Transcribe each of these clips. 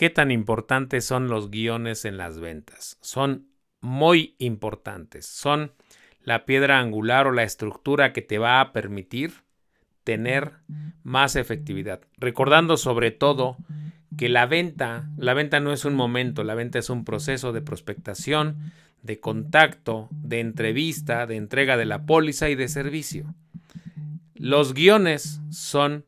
¿Qué tan importantes son los guiones en las ventas? Son muy importantes. Son la piedra angular o la estructura que te va a permitir tener más efectividad. Recordando sobre todo que la venta, la venta no es un momento, la venta es un proceso de prospectación, de contacto, de entrevista, de entrega de la póliza y de servicio. Los guiones son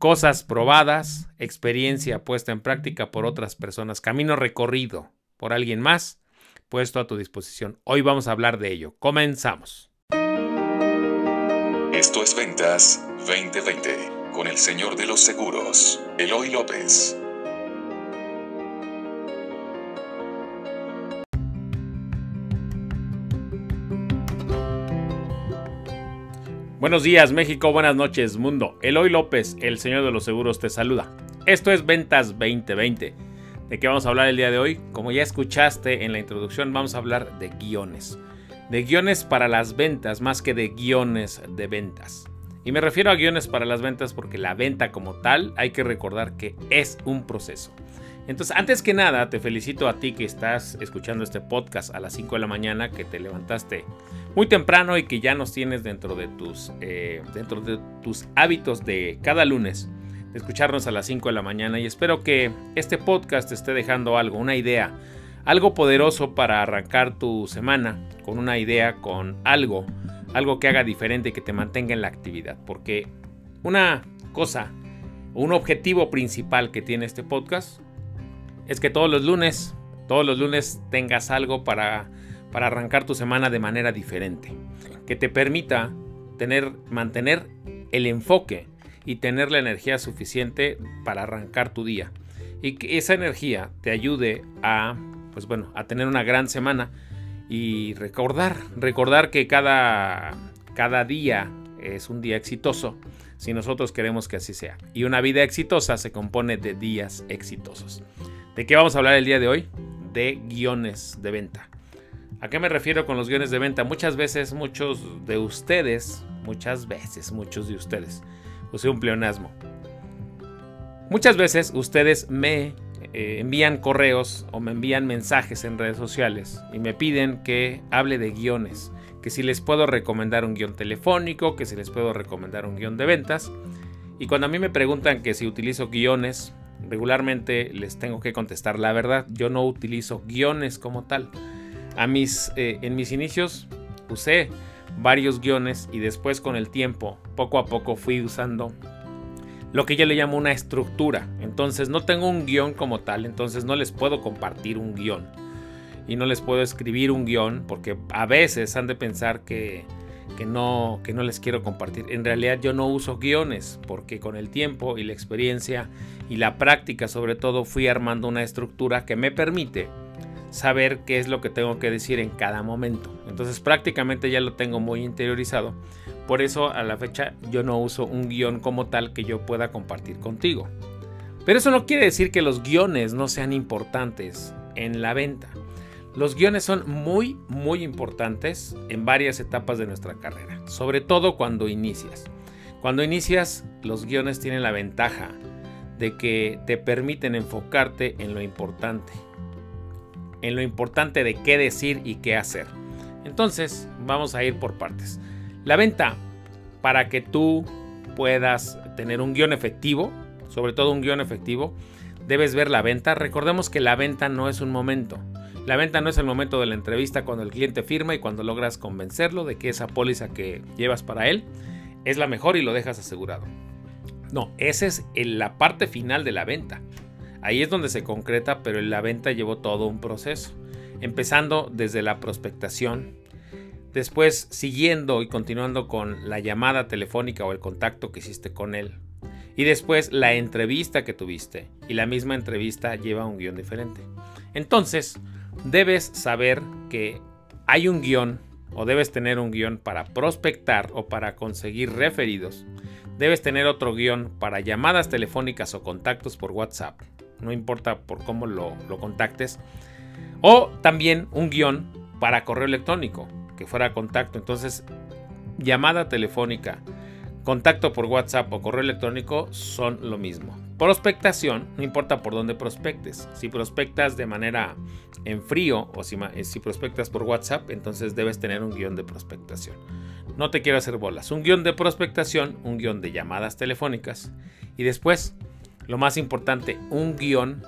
cosas probadas, experiencia puesta en práctica por otras personas, camino recorrido por alguien más, puesto a tu disposición. Hoy vamos a hablar de ello. Comenzamos. Esto es Ventas 2020 con el señor de los seguros, Eloy López. Buenos días México, buenas noches mundo. Eloy López, el señor de los seguros, te saluda. Esto es Ventas 2020. ¿De qué vamos a hablar el día de hoy? Como ya escuchaste en la introducción, vamos a hablar de guiones. De guiones para las ventas más que de guiones de ventas. Y me refiero a guiones para las ventas porque la venta como tal hay que recordar que es un proceso. Entonces, antes que nada, te felicito a ti que estás escuchando este podcast a las 5 de la mañana, que te levantaste muy temprano y que ya nos tienes dentro de tus, eh, dentro de tus hábitos de cada lunes de escucharnos a las 5 de la mañana. Y espero que este podcast te esté dejando algo, una idea, algo poderoso para arrancar tu semana con una idea, con algo, algo que haga diferente y que te mantenga en la actividad, porque una cosa, un objetivo principal que tiene este podcast es que todos los lunes, todos los lunes tengas algo para para arrancar tu semana de manera diferente, que te permita tener, mantener el enfoque y tener la energía suficiente para arrancar tu día y que esa energía te ayude a, pues bueno, a tener una gran semana y recordar, recordar que cada, cada día es un día exitoso si nosotros queremos que así sea. Y una vida exitosa se compone de días exitosos. ¿De qué vamos a hablar el día de hoy? De guiones de venta. ¿A qué me refiero con los guiones de venta? Muchas veces, muchos de ustedes, muchas veces, muchos de ustedes, usé un pleonasmo. Muchas veces ustedes me eh, envían correos o me envían mensajes en redes sociales y me piden que hable de guiones, que si les puedo recomendar un guion telefónico, que si les puedo recomendar un guion de ventas. Y cuando a mí me preguntan que si utilizo guiones, regularmente les tengo que contestar la verdad, yo no utilizo guiones como tal. A mis, eh, en mis inicios usé varios guiones y después con el tiempo, poco a poco fui usando lo que yo le llamo una estructura. Entonces no tengo un guion como tal, entonces no les puedo compartir un guion. Y no les puedo escribir un guion porque a veces han de pensar que, que, no, que no les quiero compartir. En realidad yo no uso guiones porque con el tiempo y la experiencia y la práctica sobre todo fui armando una estructura que me permite saber qué es lo que tengo que decir en cada momento. Entonces prácticamente ya lo tengo muy interiorizado. Por eso a la fecha yo no uso un guion como tal que yo pueda compartir contigo. Pero eso no quiere decir que los guiones no sean importantes en la venta. Los guiones son muy, muy importantes en varias etapas de nuestra carrera, sobre todo cuando inicias. Cuando inicias, los guiones tienen la ventaja de que te permiten enfocarte en lo importante, en lo importante de qué decir y qué hacer. Entonces, vamos a ir por partes. La venta, para que tú puedas tener un guion efectivo, sobre todo un guion efectivo, debes ver la venta. Recordemos que la venta no es un momento. La venta no es el momento de la entrevista cuando el cliente firma y cuando logras convencerlo de que esa póliza que llevas para él es la mejor y lo dejas asegurado. No, esa es la parte final de la venta. Ahí es donde se concreta, pero la venta llevó todo un proceso, empezando desde la prospectación, después siguiendo y continuando con la llamada telefónica o el contacto que hiciste con él, y después la entrevista que tuviste, y la misma entrevista lleva un guion diferente. Entonces, debes saber que hay un guion o debes tener un guion para prospectar o para conseguir referidos. Debes tener otro guion para llamadas telefónicas o contactos por WhatsApp no importa por cómo lo, contactes. O también un guion para correo electrónico, que fuera contacto. Entonces, llamada telefónica, contacto por WhatsApp o correo electrónico son lo mismo. Prospectación, no importa por dónde prospectes. Si prospectas de manera en frío o si, si, prospectas por WhatsApp, entonces debes tener un guion de prospectación. No te quiero hacer bolas. Un guion de prospectación, un guion de llamadas telefónicas y después, lo más importante, un guion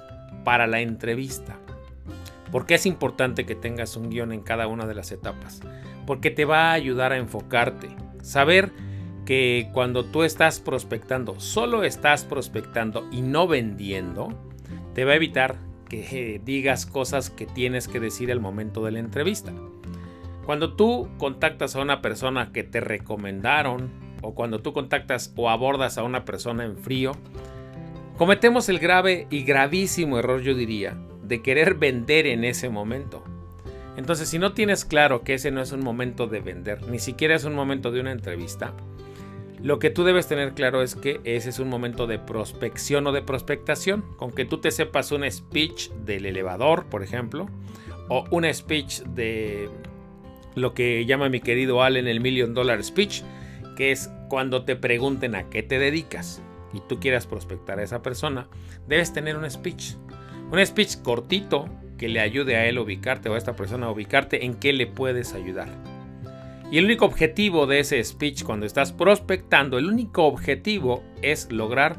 para la entrevista. ¿Por qué es importante que tengas un guion en cada una de las etapas? Porque te va a ayudar a enfocarte. Saber que cuando tú estás prospectando, solo estás prospectando y no vendiendo, te va a evitar que digas cosas que tienes que decir al momento de la entrevista. Cuando tú contactas a una persona que te recomendaron o cuando tú contactas o abordas a una persona en frío, cometemos el grave y gravísimo error, yo diría, de querer vender en ese momento. Entonces, si no tienes claro que ese no es un momento de vender, ni siquiera es un momento de una entrevista, lo que tú debes tener claro es que ese es un momento de prospección o de prospectación. Con que tú te sepas un speech del elevador, por ejemplo, o un speech de lo que llama mi querido Allen el Million Dollar Speech, que es cuando te pregunten a qué te dedicas y tú quieras prospectar a esa persona, debes tener un speech. Un speech cortito que le ayude a él ubicarte o a esta persona a ubicarte en qué le puedes ayudar. Y el único objetivo de ese speech cuando estás prospectando, el único objetivo es lograr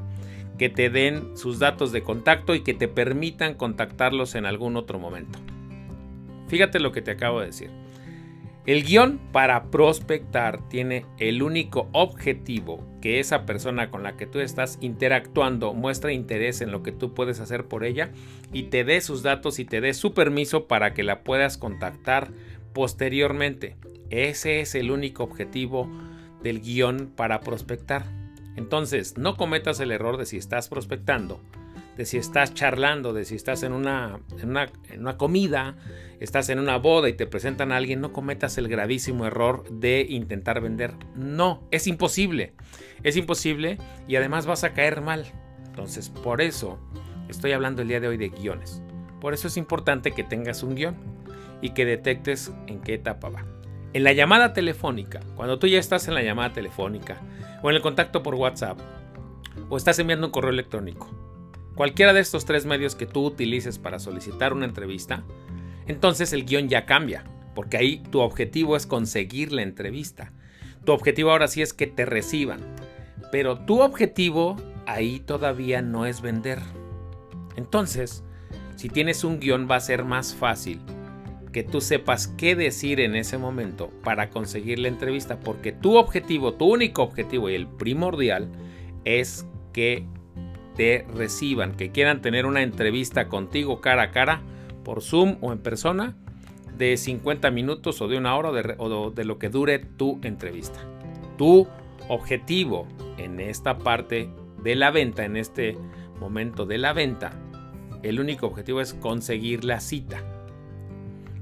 que te den sus datos de contacto y que te permitan contactarlos en algún otro momento. Fíjate lo que te acabo de decir. El guion para prospectar tiene el único objetivo que esa persona con la que tú estás interactuando muestra interés en lo que tú puedes hacer por ella y te dé sus datos y te dé su permiso para que la puedas contactar posteriormente. Ese es el único objetivo del guion para prospectar. Entonces, no cometas el error de si estás prospectando, de si estás charlando, de si estás en una, en una, comida, estás en una boda y te presentan a alguien, no cometas el gravísimo error de intentar vender. No, es imposible. Es imposible y además vas a caer mal. Entonces, por eso estoy hablando el día de hoy de guiones. Por eso es importante que tengas un guion y que detectes en qué etapa va. En la llamada telefónica, cuando tú ya estás en la llamada telefónica, o en el contacto por WhatsApp, o estás enviando un correo electrónico, cualquiera de estos tres medios que tú utilices para solicitar una entrevista, entonces el guion ya cambia, porque ahí tu objetivo es conseguir la entrevista. Tu objetivo ahora sí es que te reciban, pero tu objetivo ahí todavía no es vender. Entonces, si tienes un guion va a ser más fácil que tú sepas qué decir en ese momento para conseguir la entrevista, porque tu objetivo, tu único objetivo y el primordial es que te reciban, que quieran tener una entrevista contigo cara a cara por Zoom o en persona de 50 minutos o de una hora o de lo que dure tu entrevista. Tu objetivo en esta parte de la venta, en este momento de la venta, el único objetivo es conseguir la cita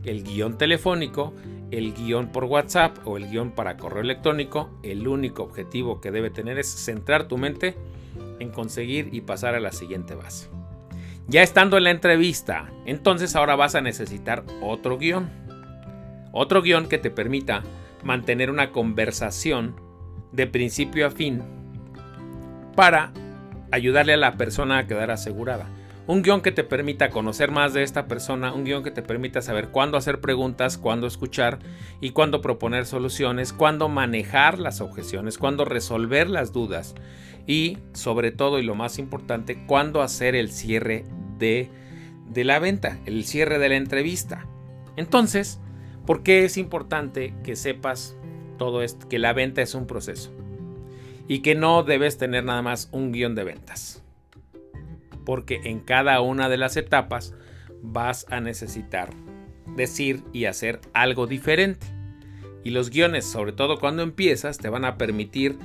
el guion telefónico, el guion por WhatsApp o el guion para correo electrónico, el único objetivo que debe tener es centrar tu mente en conseguir y pasar a la siguiente base. Ya estando en la entrevista, entonces ahora vas a necesitar otro guion. Otro guion que te permita mantener una conversación de principio a fin para ayudarle a la persona a quedar asegurada. Un guion que te permita conocer más de esta persona, un guion que te permita saber cuándo hacer preguntas, cuándo escuchar y cuándo proponer soluciones, cuándo manejar las objeciones, cuándo resolver las dudas y sobre todo y lo más importante, cuándo hacer el cierre de, la venta, el cierre de la entrevista. Entonces, ¿por qué es importante que sepas todo esto, que la venta es un proceso y que no debes tener nada más un guion de ventas? Porque en cada una de las etapas vas a necesitar decir y hacer algo diferente. Y los guiones, sobre todo cuando empiezas, te van a permitir,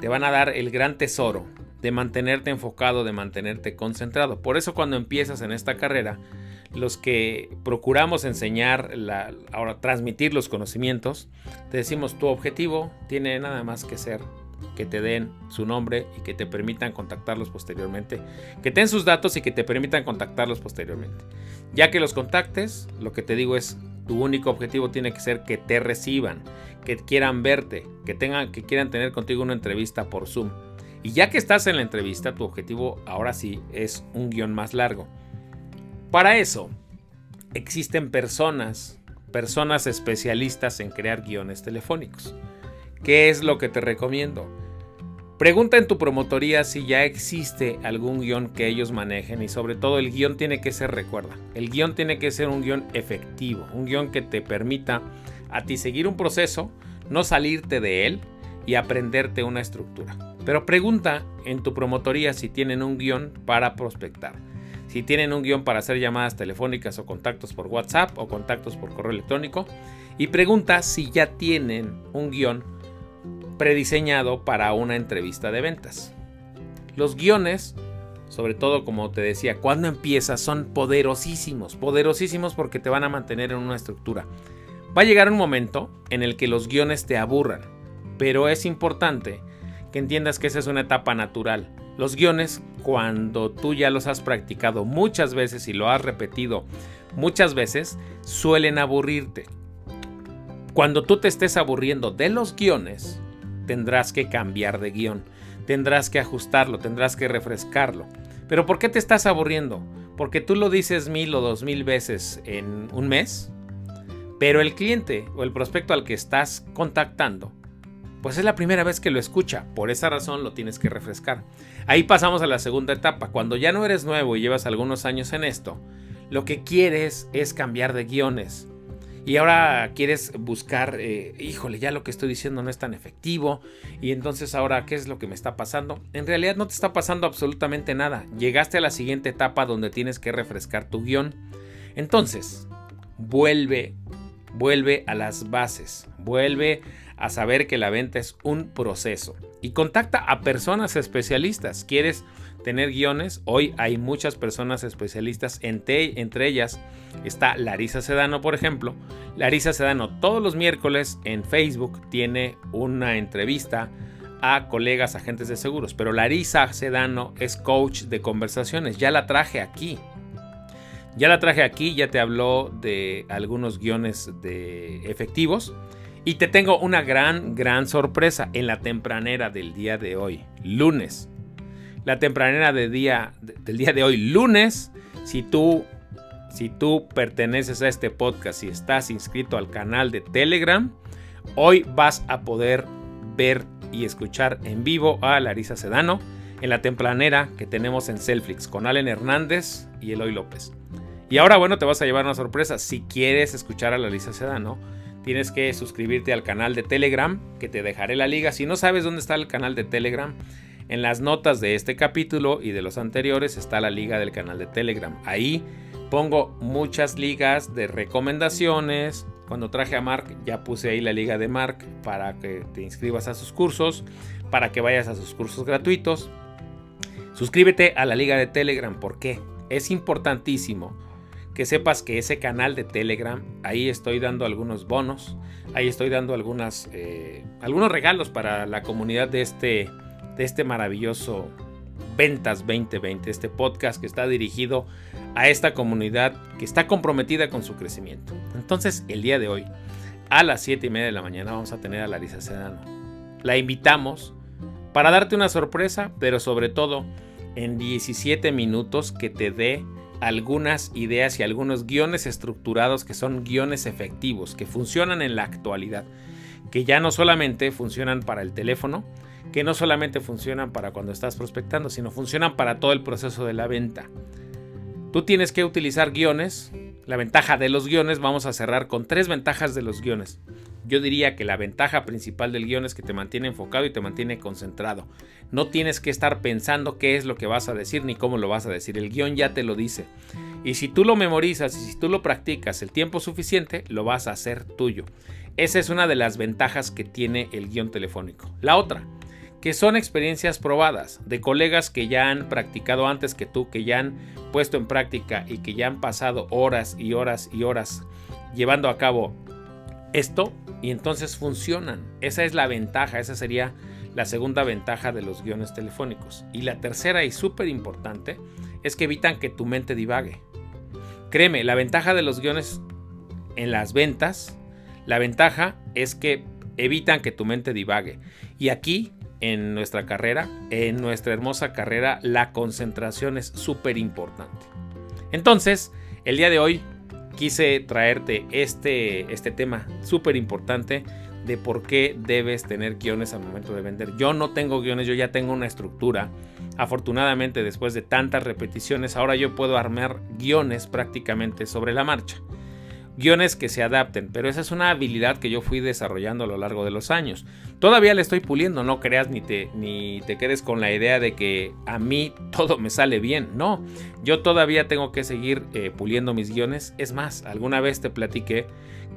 te van a dar el gran tesoro de mantenerte enfocado, de mantenerte concentrado. Por eso cuando empiezas en esta carrera, los que procuramos enseñar, ahora transmitir los conocimientos, te decimos tu objetivo tiene nada más que ser que te den su nombre y que te permitan contactarlos posteriormente. Que den sus datos y que te permitan contactarlos posteriormente. Ya que los contactes, lo que te digo es Tu único objetivo tiene que ser que te reciban, que quieran verte, que tengan que quieran tener contigo una entrevista por Zoom. Y ya que estás en la entrevista, tu objetivo ahora sí es un guion más largo. Para eso existen personas, personas especialistas en crear guiones telefónicos. ¿Qué es lo que te recomiendo? Pregunta en tu promotoría si ya existe algún guion que ellos manejen y sobre todo el guion tiene que ser, recuerda, el guion tiene que ser un guion efectivo, un guion que te permita a ti seguir un proceso, no salirte de él y aprenderte una estructura. Pero pregunta en tu promotoría si tienen un guion para prospectar, si tienen un guion para hacer llamadas telefónicas o contactos por WhatsApp o contactos por correo electrónico y pregunta si ya tienen un guion prediseñado para una entrevista de ventas. Los guiones, sobre todo como te decía, cuando empiezas son poderosísimos, poderosísimos porque te van a mantener en una estructura. Va a llegar un momento en el que los guiones te aburran, pero es importante que entiendas que esa es una etapa natural. Los guiones, cuando tú ya los has practicado muchas veces y lo has repetido muchas veces, suelen aburrirte. Cuando tú te estés aburriendo de los guiones, tendrás que cambiar de guion, tendrás que ajustarlo, tendrás que refrescarlo. Pero ¿por qué te estás aburriendo? Porque tú lo dices mil o dos mil veces en un mes, pero el cliente o el prospecto al que estás contactando, pues es la primera vez que lo escucha, por esa razón lo tienes que refrescar. Ahí pasamos a la segunda etapa, cuando ya no eres nuevo y llevas algunos años en esto, lo que quieres es cambiar de guiones, y ahora quieres buscar, eh, híjole, ya lo que estoy diciendo no es tan efectivo, y entonces ahora, ¿qué es lo que me está pasando? En realidad no te está pasando absolutamente nada. Llegaste a la siguiente etapa donde tienes que refrescar tu guion. Entonces, vuelve, vuelve a las bases, vuelve a saber que la venta es un proceso y contacta a personas especialistas. ¿Quieres tener guiones. Hoy hay muchas personas especialistas, entre, entre ellas está Larisa Sedano, por ejemplo. Larisa Sedano todos los miércoles en Facebook tiene una entrevista a colegas agentes de seguros, pero Larisa Sedano es coach de conversaciones, ya la traje aquí. Ya la traje aquí, ya te habló de algunos guiones de efectivos. Y te tengo una gran, gran sorpresa en la tempranera del día de hoy, lunes la tempranera de día, del día de hoy, lunes. Si tú, si tú perteneces a este podcast y estás inscrito al canal de Telegram, hoy vas a poder ver y escuchar en vivo a Larisa Sedano en la tempranera que tenemos en Selflix con Allen Hernández y Eloy López. Y ahora, bueno, te vas a llevar una sorpresa. Si quieres escuchar a Larisa Sedano, tienes que suscribirte al canal de Telegram, que te dejaré la liga. Si no sabes dónde está el canal de Telegram, en las notas de este capítulo y de los anteriores está la liga del canal de Telegram. Ahí pongo muchas ligas de recomendaciones. Cuando traje a Mark ya puse ahí la liga de Mark para que te inscribas a sus cursos, para que vayas a sus cursos gratuitos. Suscríbete a la liga de Telegram. ¿Por qué? Es importantísimo que sepas que ese canal de Telegram, ahí estoy dando algunos bonos, ahí estoy dando eh, algunos regalos para la comunidad de este de este maravilloso Ventas 2020, este podcast que está dirigido a esta comunidad que está comprometida con su crecimiento. Entonces, el día de hoy, a las 7 y media de la mañana, vamos a tener a Larisa Sedano. La invitamos para darte una sorpresa, pero sobre todo en 17 minutos que te dé algunas ideas y algunos guiones estructurados que son guiones efectivos, que funcionan en la actualidad, que ya no solamente funcionan para el teléfono, que no solamente funcionan para cuando estás prospectando, sino funcionan para todo el proceso de la venta. Tú tienes que utilizar guiones. La ventaja de los guiones, vamos a cerrar con tres ventajas de los guiones. Yo diría que la ventaja principal del guion es que te mantiene enfocado y te mantiene concentrado. No tienes que estar pensando qué es lo que vas a decir ni cómo lo vas a decir. El guion ya te lo dice. Y si tú lo memorizas y si tú lo practicas el tiempo suficiente, lo vas a hacer tuyo. Esa es una de las ventajas que tiene el guion telefónico. La otra, que son experiencias probadas de colegas que ya han practicado antes que tú, que ya han puesto en práctica y que ya han pasado horas y horas y horas llevando a cabo esto y entonces funcionan. Esa es la ventaja, esa sería la segunda ventaja de los guiones telefónicos. Y la tercera y súper importante es que evitan que tu mente divague. Créeme, la ventaja de los guiones en las ventas, la ventaja es que evitan que tu mente divague. Y aquí, en nuestra carrera, en nuestra hermosa carrera, la concentración es súper importante. Entonces, el día de hoy quise traerte este, este tema súper importante de por qué debes tener guiones al momento de vender. Yo no tengo guiones, yo ya tengo una estructura. Afortunadamente, después de tantas repeticiones, ahora yo puedo armar guiones prácticamente sobre la marcha guiones que se adapten, pero esa es una habilidad que yo fui desarrollando a lo largo de los años. Todavía le estoy puliendo, no creas ni te, ni te quedes con la idea de que a mí todo me sale bien, no, yo todavía tengo que seguir eh, puliendo mis guiones. Es más, alguna vez te platiqué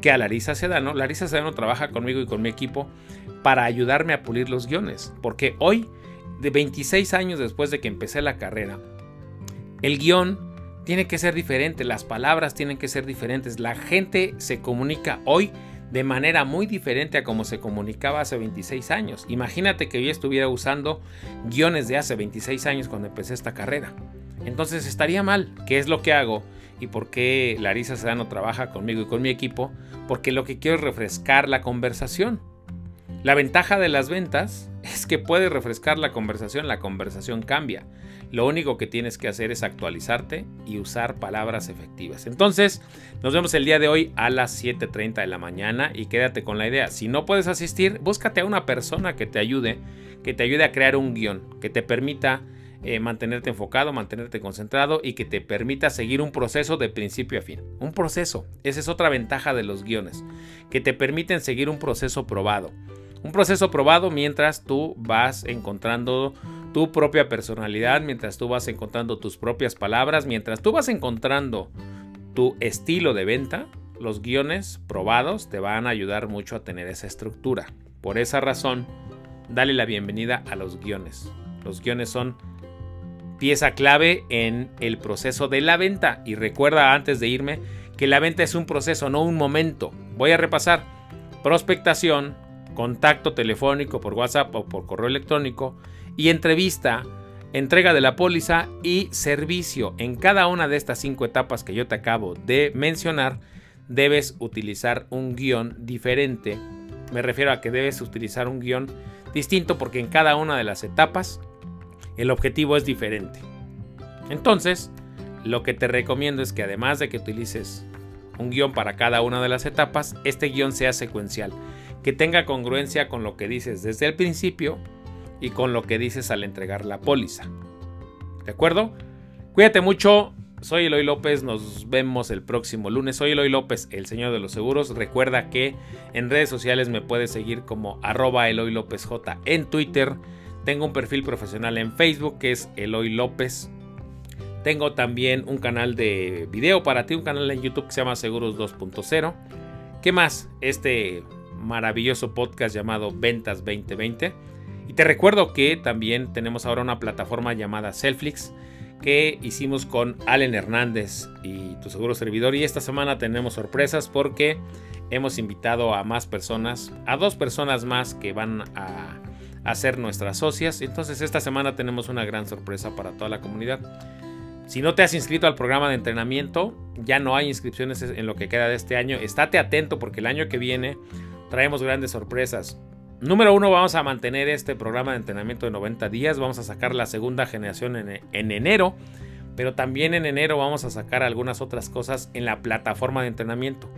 que a Larisa Sedano, Larisa Sedano trabaja conmigo y con mi equipo para ayudarme a pulir los guiones, porque hoy, de 26 años después de que empecé la carrera, el guion tiene que ser diferente, las palabras tienen que ser diferentes. La gente se comunica hoy de manera muy diferente a como se comunicaba hace 26 años. Imagínate que yo estuviera usando guiones de hace 26 años cuando empecé esta carrera. Entonces estaría mal. ¿Qué es lo que hago? ¿Y por qué Larisa Sedano trabaja conmigo y con mi equipo? Porque lo que quiero es refrescar la conversación. La ventaja de las ventas es que puedes refrescar la conversación, la conversación cambia. Lo único que tienes que hacer es actualizarte y usar palabras efectivas. Entonces, nos vemos el día de hoy a las 7.30 de la mañana y quédate con la idea. Si no puedes asistir, búscate a una persona que te ayude, que te ayude a crear un guion, que te permita eh, mantenerte enfocado, mantenerte concentrado y que te permita seguir un proceso de principio a fin. Un proceso, esa es otra ventaja de los guiones, que te permiten seguir un proceso probado. Un proceso probado mientras tú vas encontrando tu propia personalidad, mientras tú vas encontrando tus propias palabras, mientras tú vas encontrando tu estilo de venta, los guiones probados te van a ayudar mucho a tener esa estructura. Por esa razón, dale la bienvenida a los guiones. Los guiones son pieza clave en el proceso de la venta. Y recuerda antes de irme que la venta es un proceso, no un momento. Voy a repasar. Prospectación, contacto telefónico por WhatsApp o por correo electrónico y entrevista, entrega de la póliza y servicio. En cada una de estas cinco etapas que yo te acabo de mencionar, debes utilizar un guion diferente. Me refiero a que debes utilizar un guion distinto porque en cada una de las etapas el objetivo es diferente. Entonces, lo que te recomiendo es que además de que utilices un guion para cada una de las etapas, este guion sea secuencial que tenga congruencia con lo que dices desde el principio y con lo que dices al entregar la póliza. ¿De acuerdo? Cuídate mucho. Soy Eloy López, nos vemos el próximo lunes. Soy Eloy López, el señor de los seguros. Recuerda que en redes sociales me puedes seguir como arroba Eloy López J en Twitter. Tengo un perfil profesional en Facebook que es Eloy López. Tengo también un canal de video para ti, un canal en YouTube que se llama Seguros 2.0. ¿Qué más? Este maravilloso podcast llamado Ventas 2020. Te recuerdo que también tenemos ahora una plataforma llamada Selflix que hicimos con Allen Hernández y tu seguro servidor. Y esta semana tenemos sorpresas porque hemos invitado a más personas, a dos personas más que van a, a ser nuestras socias. Entonces esta semana tenemos una gran sorpresa para toda la comunidad. Si no te has inscrito al programa de entrenamiento, ya no hay inscripciones en lo que queda de este año. Estate atento porque el año que viene traemos grandes sorpresas. Número uno, vamos a mantener este programa de entrenamiento de 90 días. Vamos a sacar la segunda generación en, enero. Pero también en enero vamos a sacar algunas otras cosas en la plataforma de entrenamiento.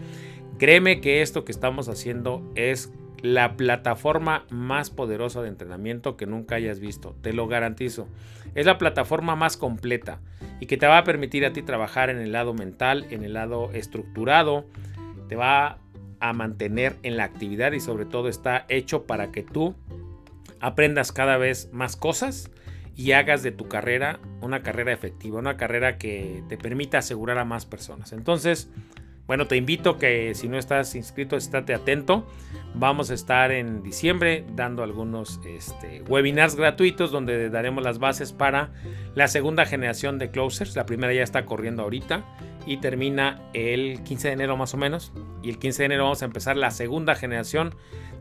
Créeme que esto que estamos haciendo es la plataforma más poderosa de entrenamiento que nunca hayas visto. Te lo garantizo. Es la plataforma más completa y que te va a permitir a ti trabajar en el lado mental, en el lado estructurado. Te va a mantener en la actividad y sobre todo está hecho para que tú aprendas cada vez más cosas y hagas de tu carrera una carrera efectiva, una carrera que te permita asegurar a más personas. Entonces, bueno, te invito que si no estás inscrito, estate atento. Vamos a estar en diciembre dando algunos este, webinars gratuitos donde daremos las bases para la segunda generación de closers. La primera ya está corriendo ahorita y termina el 15 de enero más o menos. Y el 15 de enero vamos a empezar la segunda generación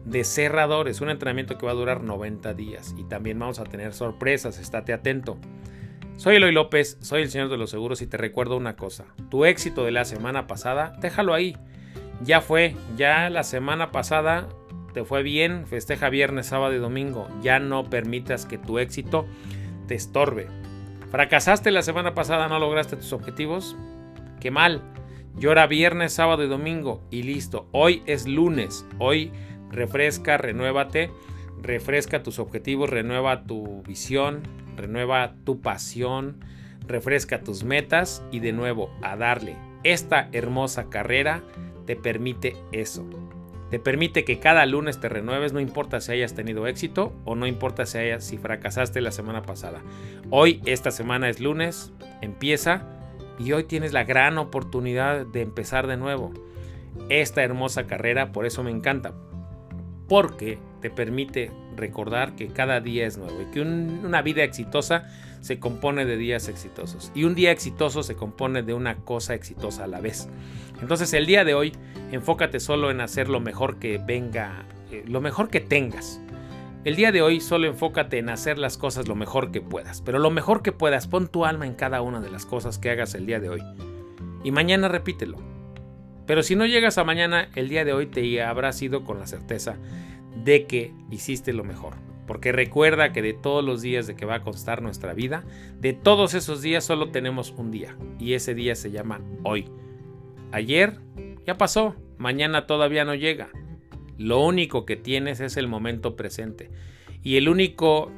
de cerradores, un entrenamiento que va a durar 90 días. Y también vamos a tener sorpresas, estate atento. Soy Eloy López, soy el señor de los seguros y te recuerdo una cosa, tu éxito de la semana pasada, déjalo ahí. Ya fue, ya la semana pasada te fue bien, festeja viernes, sábado y domingo. Ya no permitas que tu éxito te estorbe. ¿Fracasaste la semana pasada, no lograste tus objetivos? Qué mal. Llora viernes, sábado y domingo y listo. Hoy es lunes. Hoy refresca, renuévate, refresca tus objetivos, renueva tu visión, renueva tu pasión, refresca tus metas y de nuevo a darle. Esta hermosa carrera te permite eso. Te permite que cada lunes te renueves, no importa si hayas tenido éxito o no importa si, fracasaste la semana pasada. Hoy, esta semana es lunes, empieza y hoy tienes la gran oportunidad de empezar de nuevo. Esta hermosa carrera, por eso me encanta, porque te permite recordar que cada día es nuevo y que una vida exitosa se compone de días exitosos y un día exitoso se compone de una cosa exitosa a la vez. Entonces el día de hoy enfócate solo en hacer lo mejor que venga, eh, lo mejor que tengas. El día de hoy solo enfócate en hacer las cosas lo mejor que puedas, pero lo mejor que puedas, pon tu alma en cada una de las cosas que hagas el día de hoy. Y mañana repítelo. Pero si no llegas a mañana, el día de hoy te habrás ido con la certeza de que hiciste lo mejor. Porque recuerda que de todos los días de que va a constar nuestra vida, de todos esos días solo tenemos un día. Y ese día se llama hoy. Ayer ya pasó, mañana todavía no llega. Lo único que tienes es el momento presente. Y el único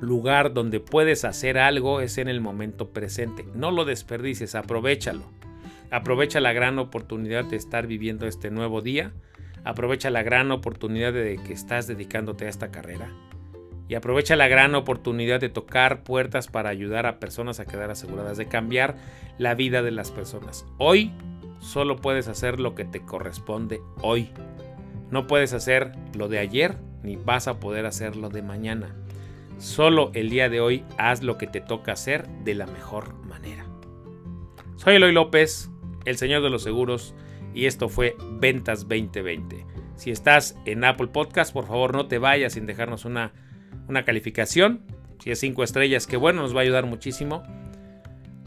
lugar donde puedes hacer algo es en el momento presente. No lo desperdicies, aprovechalo. Aprovecha la gran oportunidad de estar viviendo este nuevo día Aprovecha la gran oportunidad de que estás dedicándote a esta carrera. Y aprovecha la gran oportunidad de tocar puertas para ayudar a personas a quedar aseguradas, de cambiar la vida de las personas. Hoy solo puedes hacer lo que te corresponde hoy. No puedes hacer lo de ayer ni vas a poder hacer lo de mañana. Solo el día de hoy haz lo que te toca hacer de la mejor manera. Soy Eloy López, el señor de los seguros y esto fue Ventas 2020. Si estás en Apple Podcast, por favor no te vayas sin dejarnos una, una calificación. Si es 5 estrellas, que bueno, nos va a ayudar muchísimo.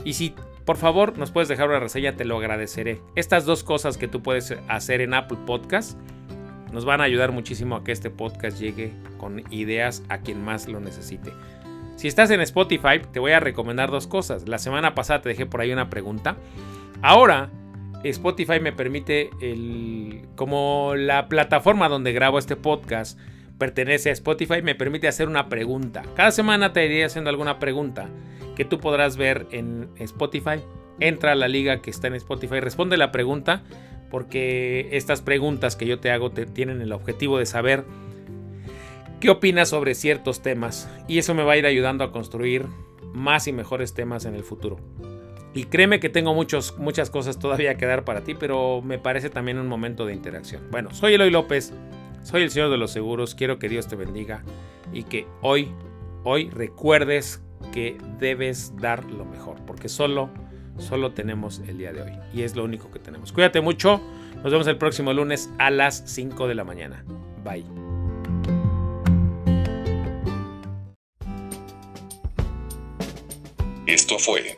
Y si por favor nos puedes dejar una reseña, te lo agradeceré. Estas dos cosas que tú puedes hacer en Apple Podcast nos van a ayudar muchísimo a que este podcast llegue con ideas a quien más lo necesite. Si estás en Spotify, te voy a recomendar dos cosas. La semana pasada te dejé por ahí una pregunta. Ahora Spotify me permite el como la plataforma donde grabo este podcast pertenece a Spotify, me permite hacer una pregunta. Cada semana te iré haciendo alguna pregunta que tú podrás ver en Spotify. Entra a la liga que está en Spotify, responde la pregunta porque estas preguntas que yo te hago te tienen el objetivo de saber qué opinas sobre ciertos temas y eso me va a ir ayudando a construir más y mejores temas en el futuro. Y créeme que tengo muchos, muchas cosas todavía que dar para ti, pero me parece también un momento de interacción. Bueno, soy Eloy López, soy el Señor de los Seguros, quiero que Dios te bendiga y que hoy, hoy recuerdes que debes dar lo mejor, porque solo, solo tenemos el día de hoy y es lo único que tenemos. Cuídate mucho, nos vemos el próximo lunes a las 5 de la mañana. Bye. Esto fue